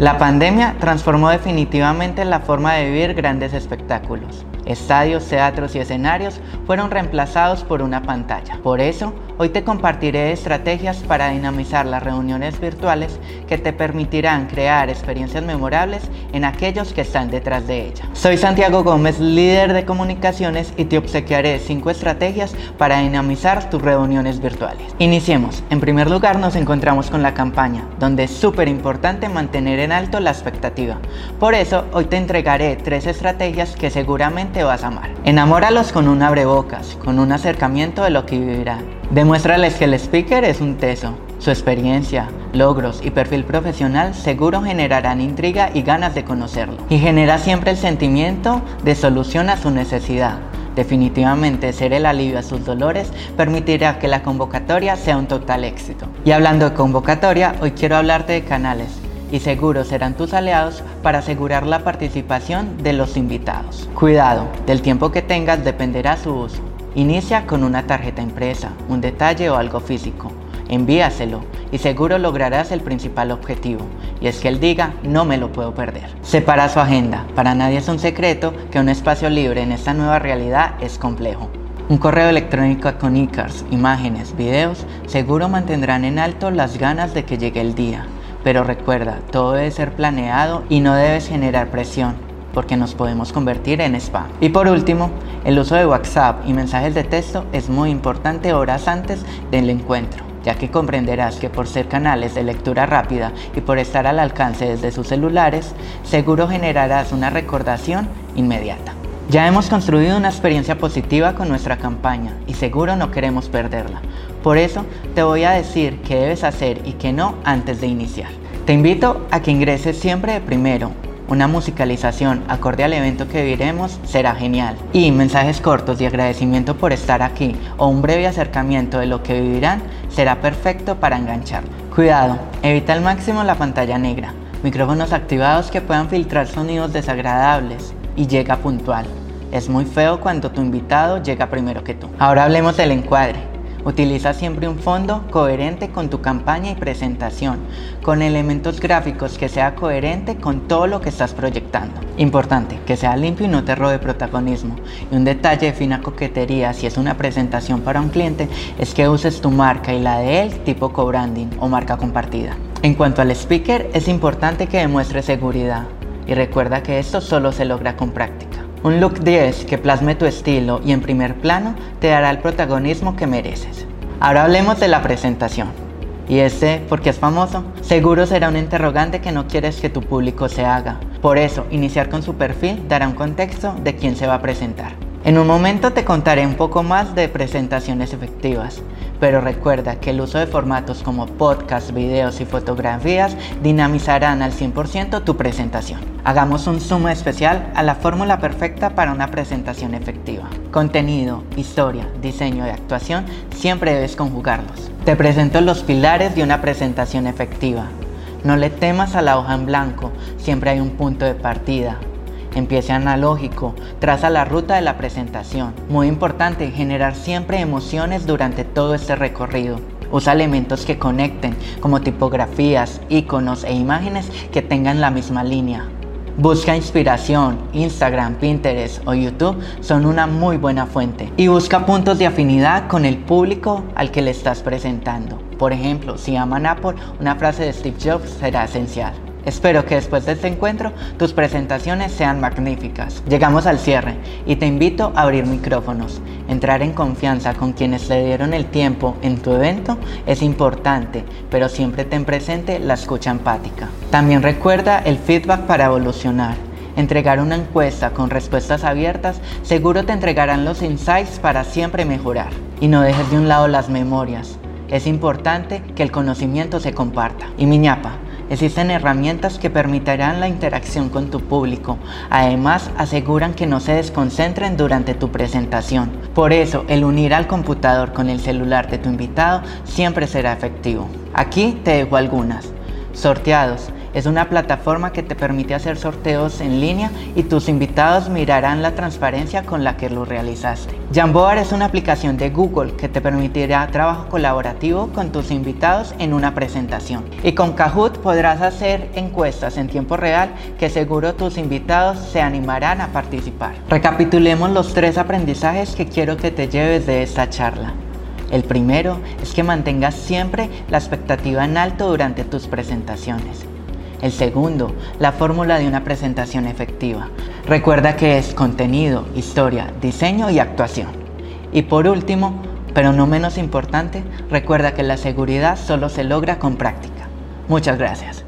La pandemia transformó definitivamente la forma de vivir grandes espectáculos. Estadios, teatros y escenarios fueron reemplazados por una pantalla. Por eso, hoy te compartiré estrategias para dinamizar las reuniones virtuales que te permitirán crear experiencias memorables en aquellos que están detrás de ella. Soy Santiago Gómez, líder de comunicaciones y te obsequiaré 5 estrategias para dinamizar tus reuniones virtuales. Iniciemos. En primer lugar nos encontramos con la campaña, donde es súper importante mantener en alto la expectativa. Por eso, hoy te entregaré tres estrategias que seguramente te vas a amar. Enamóralos con un abrebocas, con un acercamiento de lo que vivirán. Demuéstrales que el speaker es un teso. Su experiencia, logros y perfil profesional seguro generarán intriga y ganas de conocerlo. Y genera siempre el sentimiento de solución a su necesidad. Definitivamente ser el alivio a sus dolores permitirá que la convocatoria sea un total éxito. Y hablando de convocatoria, hoy quiero hablarte de canales y seguro serán tus aliados para asegurar la participación de los invitados. Cuidado, del tiempo que tengas dependerá su uso. Inicia con una tarjeta impresa, un detalle o algo físico. Envíaselo y seguro lograrás el principal objetivo, y es que él diga no me lo puedo perder. Separa su agenda, para nadie es un secreto que un espacio libre en esta nueva realidad es complejo. Un correo electrónico con icars, imágenes, videos, seguro mantendrán en alto las ganas de que llegue el día. Pero recuerda, todo debe ser planeado y no debes generar presión porque nos podemos convertir en spam. Y por último, el uso de WhatsApp y mensajes de texto es muy importante horas antes del encuentro, ya que comprenderás que por ser canales de lectura rápida y por estar al alcance desde sus celulares, seguro generarás una recordación inmediata. Ya hemos construido una experiencia positiva con nuestra campaña y seguro no queremos perderla. Por eso te voy a decir qué debes hacer y qué no antes de iniciar. Te invito a que ingreses siempre de primero. Una musicalización acorde al evento que viviremos será genial. Y mensajes cortos de agradecimiento por estar aquí o un breve acercamiento de lo que vivirán será perfecto para enganchar. Cuidado, evita al máximo la pantalla negra. Micrófonos activados que puedan filtrar sonidos desagradables y llega puntual. Es muy feo cuando tu invitado llega primero que tú. Ahora hablemos del encuadre. Utiliza siempre un fondo coherente con tu campaña y presentación, con elementos gráficos que sea coherente con todo lo que estás proyectando. Importante, que sea limpio y no te robe protagonismo. Y un detalle de fina coquetería si es una presentación para un cliente es que uses tu marca y la de él tipo co-branding o marca compartida. En cuanto al speaker, es importante que demuestre seguridad y recuerda que esto solo se logra con práctica. Un look 10 que plasme tu estilo y en primer plano te dará el protagonismo que mereces. Ahora hablemos de la presentación. Y este, porque es famoso, seguro será un interrogante que no quieres que tu público se haga. Por eso, iniciar con su perfil dará un contexto de quién se va a presentar. En un momento te contaré un poco más de presentaciones efectivas, pero recuerda que el uso de formatos como podcast, videos y fotografías dinamizarán al 100% tu presentación. Hagamos un zoom especial a la fórmula perfecta para una presentación efectiva. Contenido, historia, diseño y actuación siempre debes conjugarlos. Te presento los pilares de una presentación efectiva. No le temas a la hoja en blanco, siempre hay un punto de partida, Empiece analógico, traza la ruta de la presentación. Muy importante, generar siempre emociones durante todo este recorrido. Usa elementos que conecten, como tipografías, iconos e imágenes que tengan la misma línea. Busca inspiración, Instagram, Pinterest o YouTube son una muy buena fuente. Y busca puntos de afinidad con el público al que le estás presentando. Por ejemplo, si aman Apple, una frase de Steve Jobs será esencial. Espero que después de este encuentro tus presentaciones sean magníficas. Llegamos al cierre y te invito a abrir micrófonos. Entrar en confianza con quienes le dieron el tiempo en tu evento es importante, pero siempre ten presente la escucha empática. También recuerda el feedback para evolucionar. Entregar una encuesta con respuestas abiertas seguro te entregarán los insights para siempre mejorar. Y no dejes de un lado las memorias. Es importante que el conocimiento se comparta. Y mi ñapa, Existen herramientas que permitirán la interacción con tu público. Además, aseguran que no se desconcentren durante tu presentación. Por eso, el unir al computador con el celular de tu invitado siempre será efectivo. Aquí te dejo algunas. Sorteados. Es una plataforma que te permite hacer sorteos en línea y tus invitados mirarán la transparencia con la que lo realizaste. Jamboard es una aplicación de Google que te permitirá trabajo colaborativo con tus invitados en una presentación. Y con Kahoot podrás hacer encuestas en tiempo real que seguro tus invitados se animarán a participar. Recapitulemos los tres aprendizajes que quiero que te lleves de esta charla. El primero es que mantengas siempre la expectativa en alto durante tus presentaciones. El segundo, la fórmula de una presentación efectiva. Recuerda que es contenido, historia, diseño y actuación. Y por último, pero no menos importante, recuerda que la seguridad solo se logra con práctica. Muchas gracias.